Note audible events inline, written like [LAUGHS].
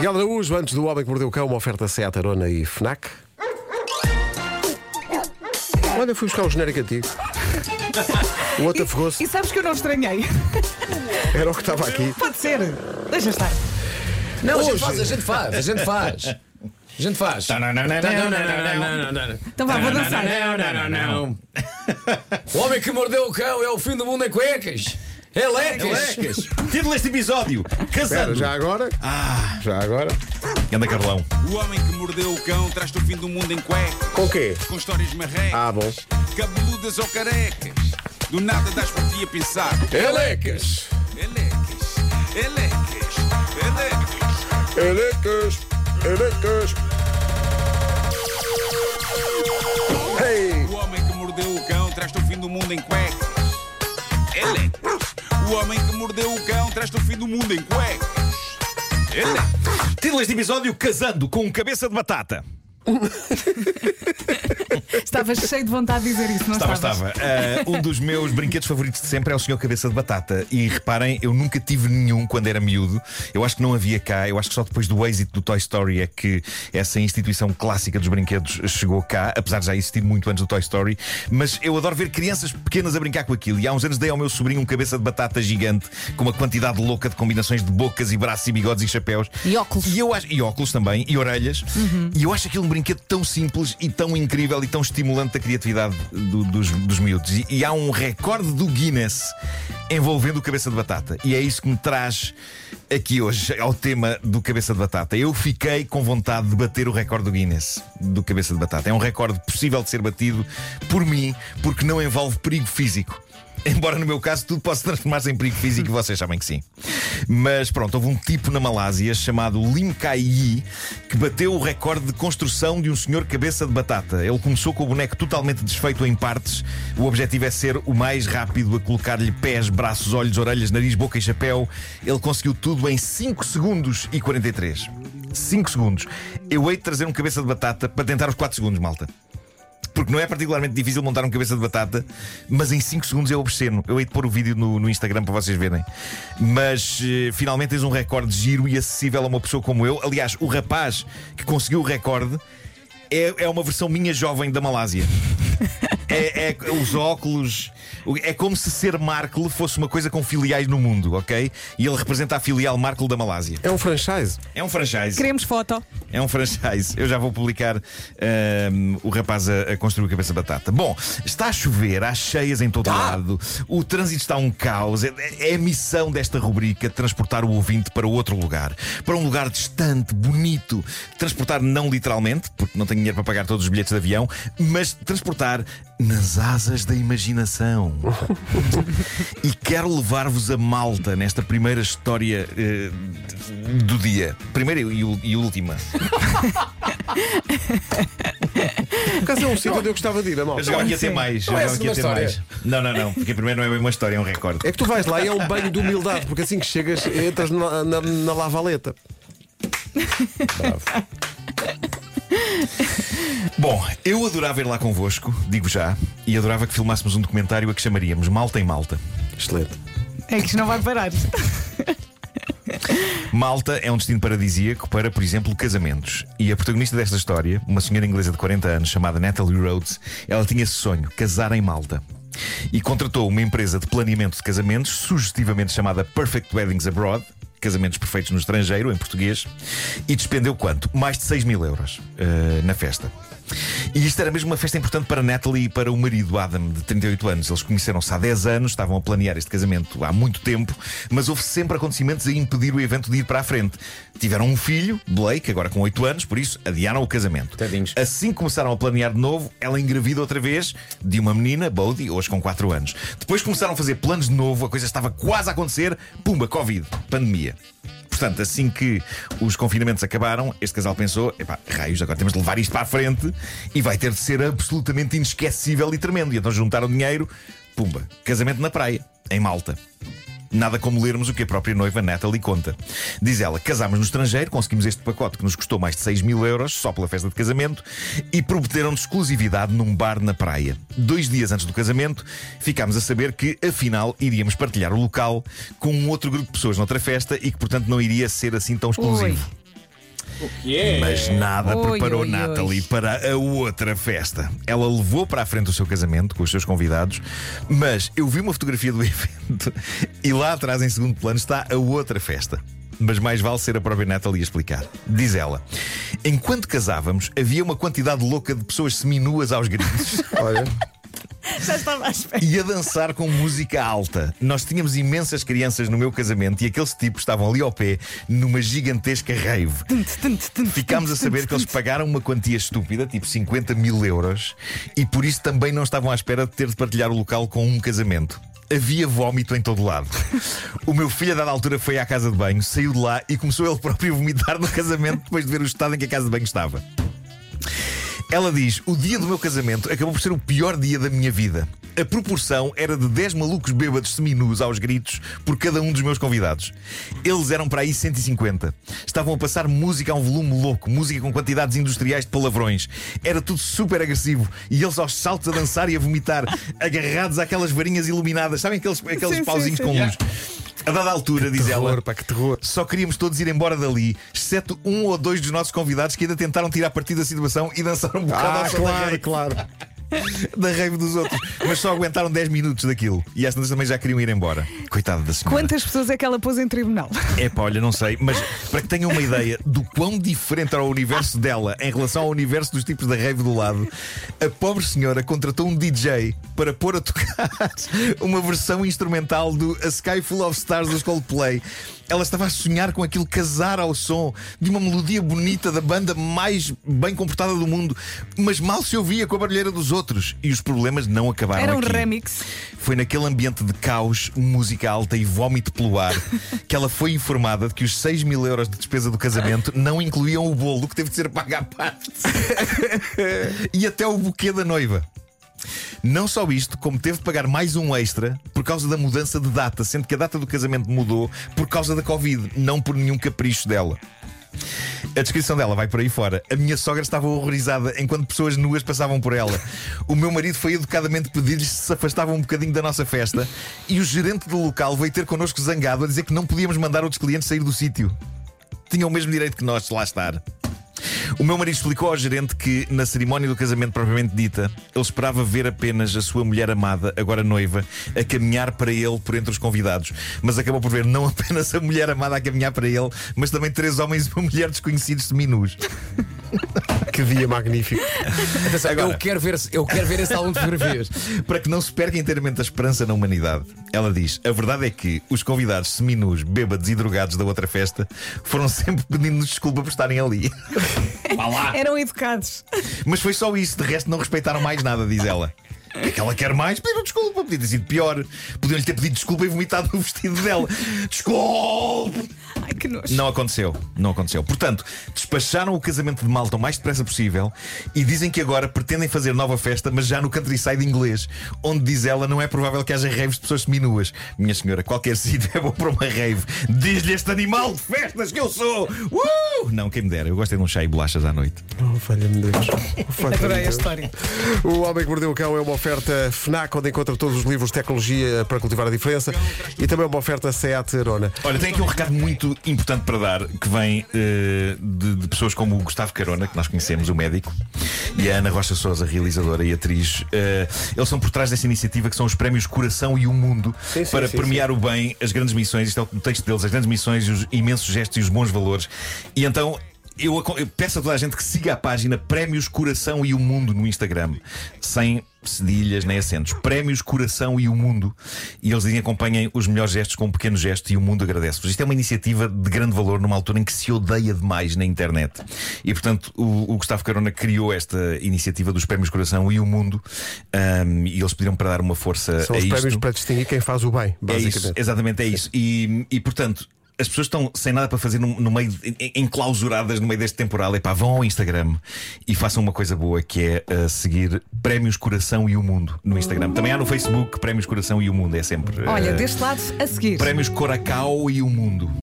Miguel Araújo, antes do Homem que Mordeu o Cão, uma oferta Seat Arona e FNAC. Olha, fui buscar o genérico antigo. O outro afogou-se. E sabes que eu não estranhei? Era o que estava aqui. Pode ser. Deixa estar. Não, a gente Hoje- faz, a gente faz, a gente faz. A gente faz. Então vá, vou dançar. O homem que mordeu o cão é o fim do mundo em cuecas. É lecas. Título deste episódio: Espera, Casando. já agora? Já agora? Anda Carlão. O homem que mordeu o cão traz-te o fim do mundo em cuecas. Com o quê? Com histórias marrecas. Ah, bom. Cabeludas ou carecas. Do nada das por ti a pensar. É lecas. Elecas, elecas, elecas. Elecas, elecas. Hey! O homem que mordeu o cão traz-te o fim do mundo em cuecas. Elecas. O homem que mordeu o cão traz-te o fim do mundo em cuecas. Elecas. Título deste episódio: Casando com um cabeça de batata. [LAUGHS] [LAUGHS] Estavas cheio de vontade de dizer isso, não Estava, estavas? estava. Ah, um dos meus brinquedos favoritos de sempre é o Senhor Cabeça de Batata. E reparem, eu nunca tive nenhum quando era miúdo. Eu acho que não havia cá. Eu acho que só depois do êxito do Toy Story é que essa instituição clássica dos brinquedos chegou cá, apesar de já existir muito antes do Toy Story. Mas eu adoro ver crianças pequenas a brincar com aquilo. E há uns anos dei ao meu sobrinho um cabeça de batata gigante com uma quantidade louca de combinações de bocas e braços e bigodes e chapéus. E óculos. E, eu acho, e óculos também, e orelhas. E eu acho aquilo um brinquedo tão simples e tão incrível e tão estimulante da criatividade do- dos, dos miúdos. E, e há um recorde do Guinness envolvendo o cabeça de batata. E é isso que me traz aqui hoje ao tema do cabeça de batata. Eu fiquei com vontade de bater o recorde do Guinness do cabeça de batata. É um recorde possível de ser batido por mim, porque não envolve perigo físico. Embora no meu caso tudo possa transformar-se em perigo físico vocês sabem que sim. Mas pronto, houve um tipo na Malásia chamado Lim Kai Yi que bateu o recorde de construção de um senhor cabeça de batata. Ele começou com o boneco totalmente desfeito em partes. O objetivo é ser o mais rápido a colocar-lhe pés, braços, olhos, orelhas, nariz, boca e chapéu. Ele conseguiu tudo em 5 segundos e 43. 5 segundos. Eu hei de trazer um cabeça de batata para tentar os 4 segundos, malta. Porque não é particularmente difícil montar um cabeça de batata, mas em 5 segundos é obsceno. Eu hei de pôr o vídeo no, no Instagram para vocês verem. Mas eh, finalmente tens um recorde giro e acessível a uma pessoa como eu. Aliás, o rapaz que conseguiu o recorde é, é uma versão minha jovem da Malásia. [LAUGHS] É, é os óculos. É como se ser Markle fosse uma coisa com filiais no mundo, ok? E ele representa a filial Markle da Malásia. É um franchise. É um franchise. Queremos foto. É um franchise. Eu já vou publicar ahm, o rapaz a, a construir o cabeça batata. Bom, está a chover, há cheias em todo lado, o trânsito está um caos. É, é a missão desta rubrica transportar o ouvinte para outro lugar. Para um lugar distante, bonito. Transportar não literalmente, porque não tenho dinheiro para pagar todos os bilhetes de avião, mas transportar nas asas da imaginação. [LAUGHS] e quero levar-vos a Malta nesta primeira história eh, do dia. Primeira e, e última. Por acaso é um sítio onde eu gostava de ir, a Eu malta. jogava aqui a ter mais. Eu Não é aqui mais. Não, não, não. Porque primeiro não é bem uma história, é um recorde. É que tu vais lá e é um banho de humildade, porque assim que chegas, entras na, na, na lavaleta. [LAUGHS] Bom, eu adorava ir lá convosco, digo já, e adorava que filmássemos um documentário a que chamaríamos Malta em Malta. Excelente. É que isto não vai parar. [LAUGHS] Malta é um destino paradisíaco para, por exemplo, casamentos. E a protagonista desta história, uma senhora inglesa de 40 anos chamada Natalie Rhodes, ela tinha esse sonho, casar em Malta. E contratou uma empresa de planeamento de casamentos, sugestivamente chamada Perfect Weddings Abroad, casamentos perfeitos no estrangeiro, em português, e despendeu quanto? Mais de 6 mil euros eh, na festa. E isto era mesmo uma festa importante para Natalie e para o marido Adam, de 38 anos. Eles conheceram-se há 10 anos, estavam a planear este casamento há muito tempo, mas houve sempre acontecimentos a impedir o evento de ir para a frente. Tiveram um filho, Blake, agora com 8 anos, por isso adiaram o casamento. Tadinhos. Assim que começaram a planear de novo, ela engravida outra vez de uma menina, Bodhi, hoje com 4 anos. Depois começaram a fazer planos de novo, a coisa estava quase a acontecer, pumba, Covid, pandemia. Portanto, assim que os confinamentos acabaram, este casal pensou: epá, raios, agora temos de levar isto para a frente e vai ter de ser absolutamente inesquecível e tremendo. E então juntaram dinheiro, pumba, casamento na praia, em Malta. Nada como lermos o que a própria noiva Natalie conta. Diz ela: casámos no estrangeiro, conseguimos este pacote que nos custou mais de 6 mil euros só pela festa de casamento e prometeram-nos exclusividade num bar na praia. Dois dias antes do casamento, ficámos a saber que, afinal, iríamos partilhar o local com um outro grupo de pessoas noutra festa e que, portanto, não iria ser assim tão exclusivo. Mas nada Oi, preparou oi, oi. Natalie para a outra festa. Ela levou para a frente o seu casamento com os seus convidados, mas eu vi uma fotografia do [LAUGHS] evento e lá atrás, em segundo plano, está a outra festa. Mas mais vale ser a própria Natalie a explicar. Diz ela: Enquanto casávamos, havia uma quantidade louca de pessoas seminuas aos gritos. Olha, [LAUGHS] [LAUGHS] Já estava à espera. e a dançar com música alta. Nós tínhamos imensas crianças no meu casamento e aqueles tipos estavam ali ao pé numa gigantesca rave. Ficámos a saber que eles pagaram uma quantia estúpida, tipo 50 mil euros, e por isso também não estavam à espera de ter de partilhar o local com um casamento. Havia vómito em todo lado. O meu filho, a dada altura, foi à casa de banho, saiu de lá e começou ele próprio a vomitar no casamento depois de ver o estado em que a casa de banho estava. Ela diz: O dia do meu casamento acabou por ser o pior dia da minha vida. A proporção era de 10 malucos bêbados seminus aos gritos por cada um dos meus convidados. Eles eram para aí 150. Estavam a passar música a um volume louco, música com quantidades industriais de palavrões. Era tudo super agressivo e eles aos saltos a dançar e a vomitar, [LAUGHS] agarrados àquelas varinhas iluminadas. Sabem aqueles, aqueles Sim, sim, pauzinhos sim. com luz? A dada altura, diz ela. terror, pá, que terror. Só queríamos todos ir embora dali, exceto um ou dois dos nossos convidados que ainda tentaram tirar partido da situação e dançaram um bocado Ah, ao claro, claro. [LAUGHS] da rave dos outros. Mas só aguentaram 10 minutos daquilo. E estas também já queriam ir embora. Coitada da senhora. Quantas pessoas é que ela pôs em tribunal? É pá, olha, não sei. Mas para que tenham uma ideia do quão diferente era o universo dela em relação ao universo dos tipos da rave do lado, a pobre senhora contratou um DJ para pôr a tocar uma versão instrumental do A Sky Full of Stars dos Coldplay. Ela estava a sonhar com aquilo casar ao som de uma melodia bonita da banda mais bem comportada do mundo, mas mal se ouvia com a barulheira dos outros. E os problemas não acabaram Era um aqui. remix. Foi naquele ambiente de caos, música alta e vómito pelo ar [LAUGHS] que ela foi informada de que os 6 mil euros de despesa do casamento não incluíam o bolo que teve de ser pago à parte [LAUGHS] e até o buquê da noiva. Não só isto, como teve de pagar mais um extra por causa da mudança de data, sendo que a data do casamento mudou por causa da Covid, não por nenhum capricho dela. A descrição dela vai por aí fora. A minha sogra estava horrorizada enquanto pessoas nuas passavam por ela. O meu marido foi educadamente pedir-lhes se se afastavam um bocadinho da nossa festa e o gerente do local veio ter connosco zangado a dizer que não podíamos mandar outros clientes sair do sítio. Tinham o mesmo direito que nós de lá estar. O meu marido explicou ao gerente que, na cerimónia do casamento propriamente dita, ele esperava ver apenas a sua mulher amada, agora noiva, a caminhar para ele por entre os convidados. Mas acabou por ver não [LAUGHS] apenas a mulher amada a caminhar para ele, mas também três homens e uma mulher desconhecidos seminus. [LAUGHS] Que dia magnífico. Atenção, Agora. eu, quero ver, eu quero ver esse álbum de fotografias. [LAUGHS] Para que não se perca inteiramente a esperança na humanidade. Ela diz: a verdade é que os convidados seminus, bêbados e drogados da outra festa foram sempre pedindo-nos desculpa por estarem ali. Vá lá. [LAUGHS] Eram educados. Mas foi só isso, de resto não respeitaram mais nada, diz ela. O que é que ela quer mais? Pediram desculpa, podia ter sido pior. Podiam-lhe ter pedido desculpa e vomitado no vestido dela. Desculpe! Ai, que nojo. Não aconteceu, não aconteceu. Portanto, despacharam o casamento de Malta o mais depressa possível e dizem que agora pretendem fazer nova festa, mas já no countryside inglês, onde diz ela não é provável que haja raves de pessoas seminuas. Minha senhora, qualquer [LAUGHS] sítio é bom para uma rave. Diz-lhe este animal de festas que eu sou! Uh! Não, quem me dera, eu gosto é de um chá e bolachas à noite. Oh, falha-me Deus. Oh, [LAUGHS] falha-me Adorei a Deus. história. O Homem que Mordeu o Cão é uma oferta FNAC, onde encontra todos os livros de tecnologia para cultivar a diferença e também uma oferta SEAT Arona. Olha, tem aqui um recado muito importante para dar que vem eh, de, de pessoas como o Gustavo Carona, que nós conhecemos, o médico, e a Ana Rocha Souza, realizadora e atriz. Eh, eles são por trás dessa iniciativa que são os prémios Coração e o Mundo Sim, sim, para sim, premiar o bem, as grandes missões, isto é o texto deles, as grandes missões, os imensos gestos e os bons valores. E então. Eu, eu peço a toda a gente que siga a página Prémios Coração e o Mundo no Instagram, sem cedilhas nem acentos. Prémios Coração e o Mundo. E eles dizem acompanhem os melhores gestos com um pequeno gesto e o mundo agradece-vos. Isto é uma iniciativa de grande valor numa altura em que se odeia demais na internet. E portanto o, o Gustavo Carona criou esta iniciativa dos Prémios Coração e o Mundo ahm, e eles pediram para dar uma força São a os isto. prémios para distinguir quem faz o bem, É isso, basicamente. exatamente é isso. E, e portanto. As pessoas estão sem nada para fazer no, no meio, en- enclausuradas no meio deste temporal. Epá, vão ao Instagram e façam uma coisa boa que é uh, seguir Prémios Coração e o Mundo no Instagram. Também há no Facebook Prémios Coração e o Mundo, é sempre. uh, Olha, deste lado, a seguir. Prémios Coracau e o Mundo.